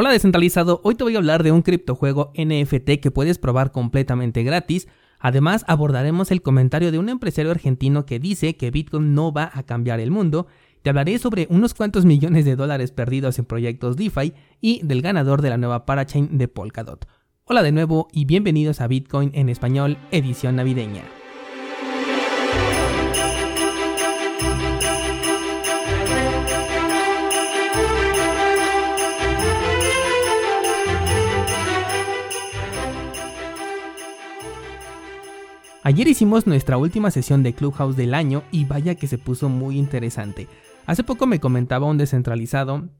Hola descentralizado, hoy te voy a hablar de un criptojuego NFT que puedes probar completamente gratis. Además abordaremos el comentario de un empresario argentino que dice que Bitcoin no va a cambiar el mundo. Te hablaré sobre unos cuantos millones de dólares perdidos en proyectos DeFi y del ganador de la nueva parachain de Polkadot. Hola de nuevo y bienvenidos a Bitcoin en español, edición navideña. Ayer hicimos nuestra última sesión de Clubhouse del año y vaya que se puso muy interesante. Hace poco me comentaba un descentralizado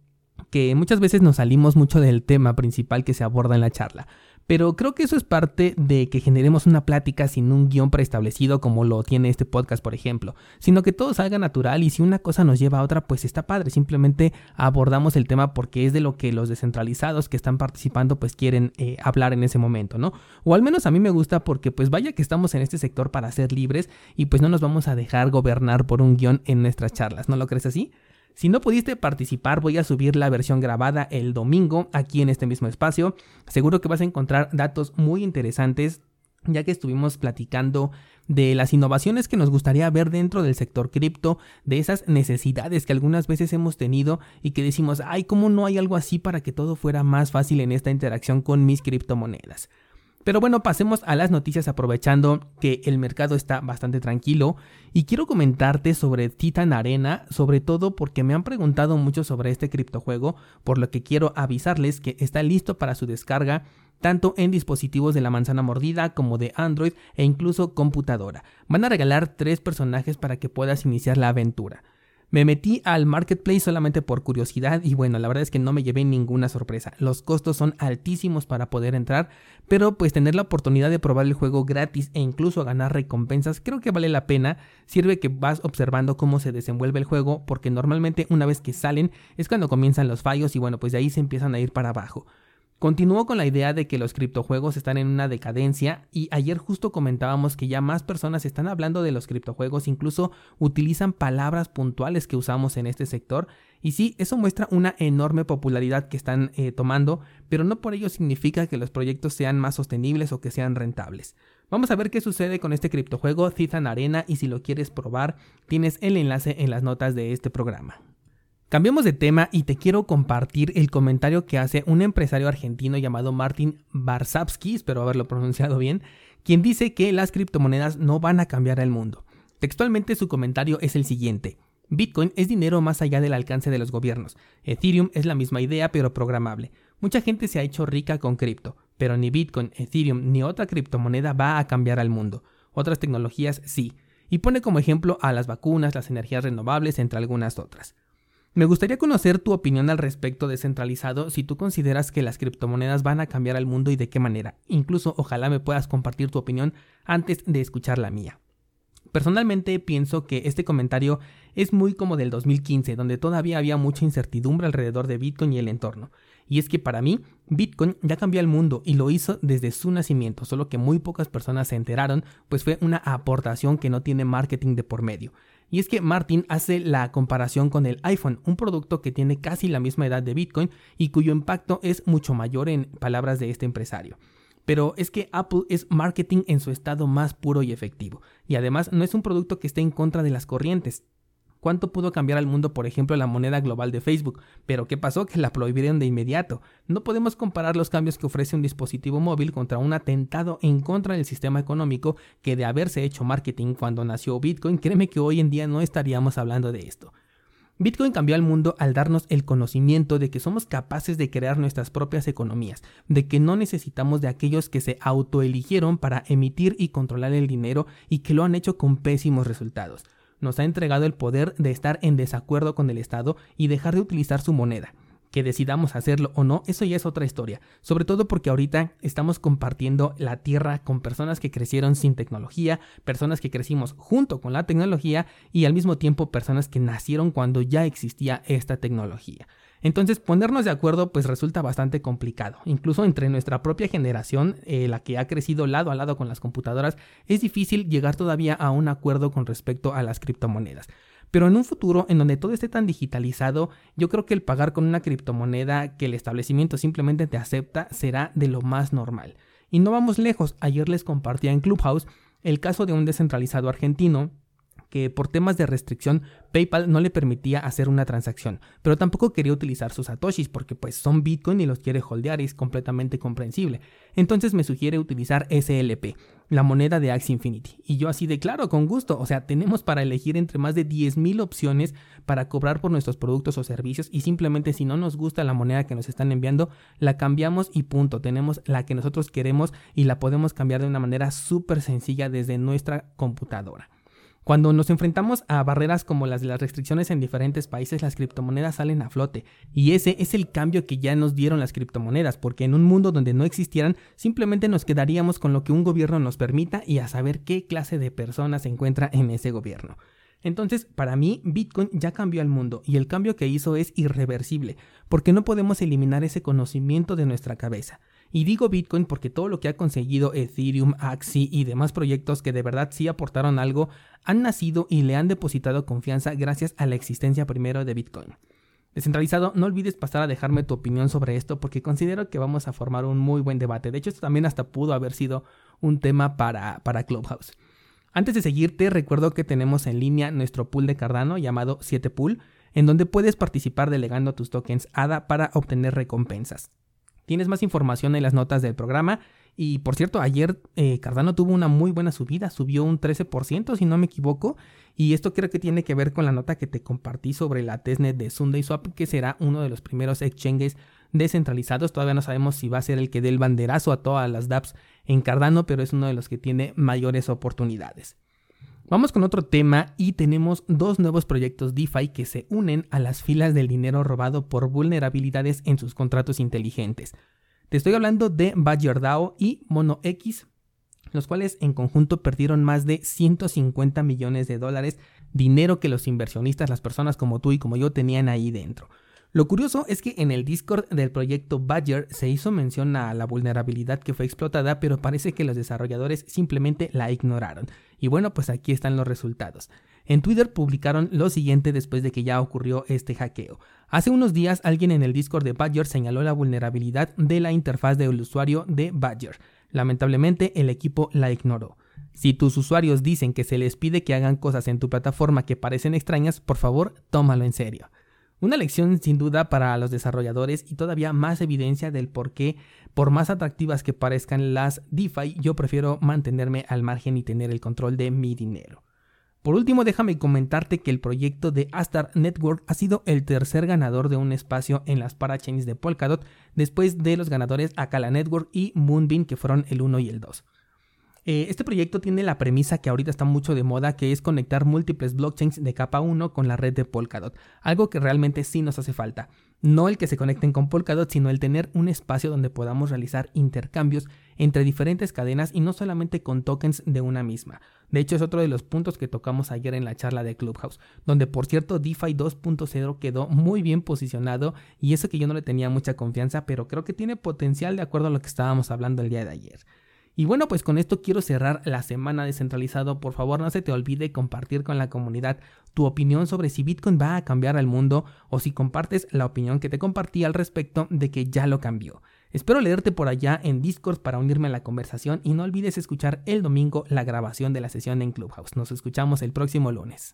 que muchas veces nos salimos mucho del tema principal que se aborda en la charla. Pero creo que eso es parte de que generemos una plática sin un guion preestablecido como lo tiene este podcast, por ejemplo, sino que todo salga natural y si una cosa nos lleva a otra, pues está padre, simplemente abordamos el tema porque es de lo que los descentralizados que están participando pues quieren eh, hablar en ese momento, ¿no? O al menos a mí me gusta porque pues vaya que estamos en este sector para ser libres y pues no nos vamos a dejar gobernar por un guion en nuestras charlas, ¿no lo crees así? Si no pudiste participar, voy a subir la versión grabada el domingo aquí en este mismo espacio. Seguro que vas a encontrar datos muy interesantes ya que estuvimos platicando de las innovaciones que nos gustaría ver dentro del sector cripto, de esas necesidades que algunas veces hemos tenido y que decimos, ay, ¿cómo no hay algo así para que todo fuera más fácil en esta interacción con mis criptomonedas? Pero bueno, pasemos a las noticias aprovechando que el mercado está bastante tranquilo y quiero comentarte sobre Titan Arena, sobre todo porque me han preguntado mucho sobre este criptojuego, por lo que quiero avisarles que está listo para su descarga tanto en dispositivos de la manzana mordida como de Android e incluso computadora. Van a regalar tres personajes para que puedas iniciar la aventura. Me metí al marketplace solamente por curiosidad y bueno, la verdad es que no me llevé ninguna sorpresa. Los costos son altísimos para poder entrar, pero pues tener la oportunidad de probar el juego gratis e incluso ganar recompensas creo que vale la pena. Sirve que vas observando cómo se desenvuelve el juego porque normalmente una vez que salen es cuando comienzan los fallos y bueno, pues de ahí se empiezan a ir para abajo. Continúo con la idea de que los criptojuegos están en una decadencia y ayer justo comentábamos que ya más personas están hablando de los criptojuegos, incluso utilizan palabras puntuales que usamos en este sector y sí, eso muestra una enorme popularidad que están eh, tomando, pero no por ello significa que los proyectos sean más sostenibles o que sean rentables. Vamos a ver qué sucede con este criptojuego Titan Arena y si lo quieres probar, tienes el enlace en las notas de este programa. Cambiamos de tema y te quiero compartir el comentario que hace un empresario argentino llamado Martin Barsavsky, espero haberlo pronunciado bien, quien dice que las criptomonedas no van a cambiar el mundo. Textualmente su comentario es el siguiente. Bitcoin es dinero más allá del alcance de los gobiernos. Ethereum es la misma idea pero programable. Mucha gente se ha hecho rica con cripto, pero ni Bitcoin, Ethereum ni otra criptomoneda va a cambiar al mundo. Otras tecnologías sí. Y pone como ejemplo a las vacunas, las energías renovables, entre algunas otras. Me gustaría conocer tu opinión al respecto descentralizado si tú consideras que las criptomonedas van a cambiar al mundo y de qué manera. Incluso ojalá me puedas compartir tu opinión antes de escuchar la mía. Personalmente pienso que este comentario es muy como del 2015, donde todavía había mucha incertidumbre alrededor de Bitcoin y el entorno. Y es que para mí, Bitcoin ya cambió el mundo y lo hizo desde su nacimiento, solo que muy pocas personas se enteraron, pues fue una aportación que no tiene marketing de por medio. Y es que Martin hace la comparación con el iPhone, un producto que tiene casi la misma edad de Bitcoin y cuyo impacto es mucho mayor en palabras de este empresario. Pero es que Apple es marketing en su estado más puro y efectivo, y además no es un producto que esté en contra de las corrientes, ¿Cuánto pudo cambiar al mundo, por ejemplo, la moneda global de Facebook? Pero ¿qué pasó? Que la prohibieron de inmediato. No podemos comparar los cambios que ofrece un dispositivo móvil contra un atentado en contra del sistema económico que de haberse hecho marketing cuando nació Bitcoin, créeme que hoy en día no estaríamos hablando de esto. Bitcoin cambió al mundo al darnos el conocimiento de que somos capaces de crear nuestras propias economías, de que no necesitamos de aquellos que se autoeligieron para emitir y controlar el dinero y que lo han hecho con pésimos resultados nos ha entregado el poder de estar en desacuerdo con el Estado y dejar de utilizar su moneda. Que decidamos hacerlo o no, eso ya es otra historia. Sobre todo porque ahorita estamos compartiendo la tierra con personas que crecieron sin tecnología, personas que crecimos junto con la tecnología y al mismo tiempo personas que nacieron cuando ya existía esta tecnología. Entonces ponernos de acuerdo pues resulta bastante complicado. Incluso entre nuestra propia generación, eh, la que ha crecido lado a lado con las computadoras, es difícil llegar todavía a un acuerdo con respecto a las criptomonedas. Pero en un futuro en donde todo esté tan digitalizado, yo creo que el pagar con una criptomoneda que el establecimiento simplemente te acepta será de lo más normal. Y no vamos lejos, ayer les compartía en Clubhouse el caso de un descentralizado argentino que por temas de restricción PayPal no le permitía hacer una transacción, pero tampoco quería utilizar sus satoshis porque pues son Bitcoin y los quiere holdear y es completamente comprensible. Entonces me sugiere utilizar SLP, la moneda de Axie Infinity. Y yo así de claro, con gusto, o sea, tenemos para elegir entre más de 10.000 opciones para cobrar por nuestros productos o servicios y simplemente si no nos gusta la moneda que nos están enviando, la cambiamos y punto, tenemos la que nosotros queremos y la podemos cambiar de una manera súper sencilla desde nuestra computadora. Cuando nos enfrentamos a barreras como las de las restricciones en diferentes países, las criptomonedas salen a flote. Y ese es el cambio que ya nos dieron las criptomonedas, porque en un mundo donde no existieran, simplemente nos quedaríamos con lo que un gobierno nos permita y a saber qué clase de personas se encuentra en ese gobierno. Entonces, para mí, Bitcoin ya cambió al mundo y el cambio que hizo es irreversible, porque no podemos eliminar ese conocimiento de nuestra cabeza. Y digo Bitcoin porque todo lo que ha conseguido Ethereum, Axie y demás proyectos que de verdad sí aportaron algo han nacido y le han depositado confianza gracias a la existencia primero de Bitcoin. Descentralizado, no olvides pasar a dejarme tu opinión sobre esto porque considero que vamos a formar un muy buen debate. De hecho, esto también hasta pudo haber sido un tema para, para Clubhouse. Antes de seguirte, recuerdo que tenemos en línea nuestro pool de Cardano llamado 7pool, en donde puedes participar delegando tus tokens ADA para obtener recompensas. Tienes más información en las notas del programa. Y por cierto, ayer eh, Cardano tuvo una muy buena subida, subió un 13% si no me equivoco. Y esto creo que tiene que ver con la nota que te compartí sobre la testnet de SundaySwap, que será uno de los primeros exchanges descentralizados. Todavía no sabemos si va a ser el que dé el banderazo a todas las dApps en Cardano, pero es uno de los que tiene mayores oportunidades. Vamos con otro tema y tenemos dos nuevos proyectos DeFi que se unen a las filas del dinero robado por vulnerabilidades en sus contratos inteligentes. Te estoy hablando de BadgerDAO y MonoX, los cuales en conjunto perdieron más de 150 millones de dólares, dinero que los inversionistas, las personas como tú y como yo tenían ahí dentro. Lo curioso es que en el Discord del proyecto Badger se hizo mención a la vulnerabilidad que fue explotada, pero parece que los desarrolladores simplemente la ignoraron. Y bueno, pues aquí están los resultados. En Twitter publicaron lo siguiente después de que ya ocurrió este hackeo. Hace unos días alguien en el Discord de Badger señaló la vulnerabilidad de la interfaz del usuario de Badger. Lamentablemente el equipo la ignoró. Si tus usuarios dicen que se les pide que hagan cosas en tu plataforma que parecen extrañas, por favor, tómalo en serio. Una lección sin duda para los desarrolladores y todavía más evidencia del por qué, por más atractivas que parezcan las DeFi, yo prefiero mantenerme al margen y tener el control de mi dinero. Por último, déjame comentarte que el proyecto de Astar Network ha sido el tercer ganador de un espacio en las parachains de Polkadot después de los ganadores Akala Network y Moonbeam que fueron el 1 y el 2. Eh, este proyecto tiene la premisa que ahorita está mucho de moda, que es conectar múltiples blockchains de capa 1 con la red de Polkadot, algo que realmente sí nos hace falta. No el que se conecten con Polkadot, sino el tener un espacio donde podamos realizar intercambios entre diferentes cadenas y no solamente con tokens de una misma. De hecho, es otro de los puntos que tocamos ayer en la charla de Clubhouse, donde por cierto DeFi 2.0 quedó muy bien posicionado y eso que yo no le tenía mucha confianza, pero creo que tiene potencial de acuerdo a lo que estábamos hablando el día de ayer. Y bueno, pues con esto quiero cerrar la semana descentralizado. Por favor, no se te olvide compartir con la comunidad tu opinión sobre si Bitcoin va a cambiar al mundo o si compartes la opinión que te compartí al respecto de que ya lo cambió. Espero leerte por allá en Discord para unirme a la conversación y no olvides escuchar el domingo la grabación de la sesión en Clubhouse. Nos escuchamos el próximo lunes.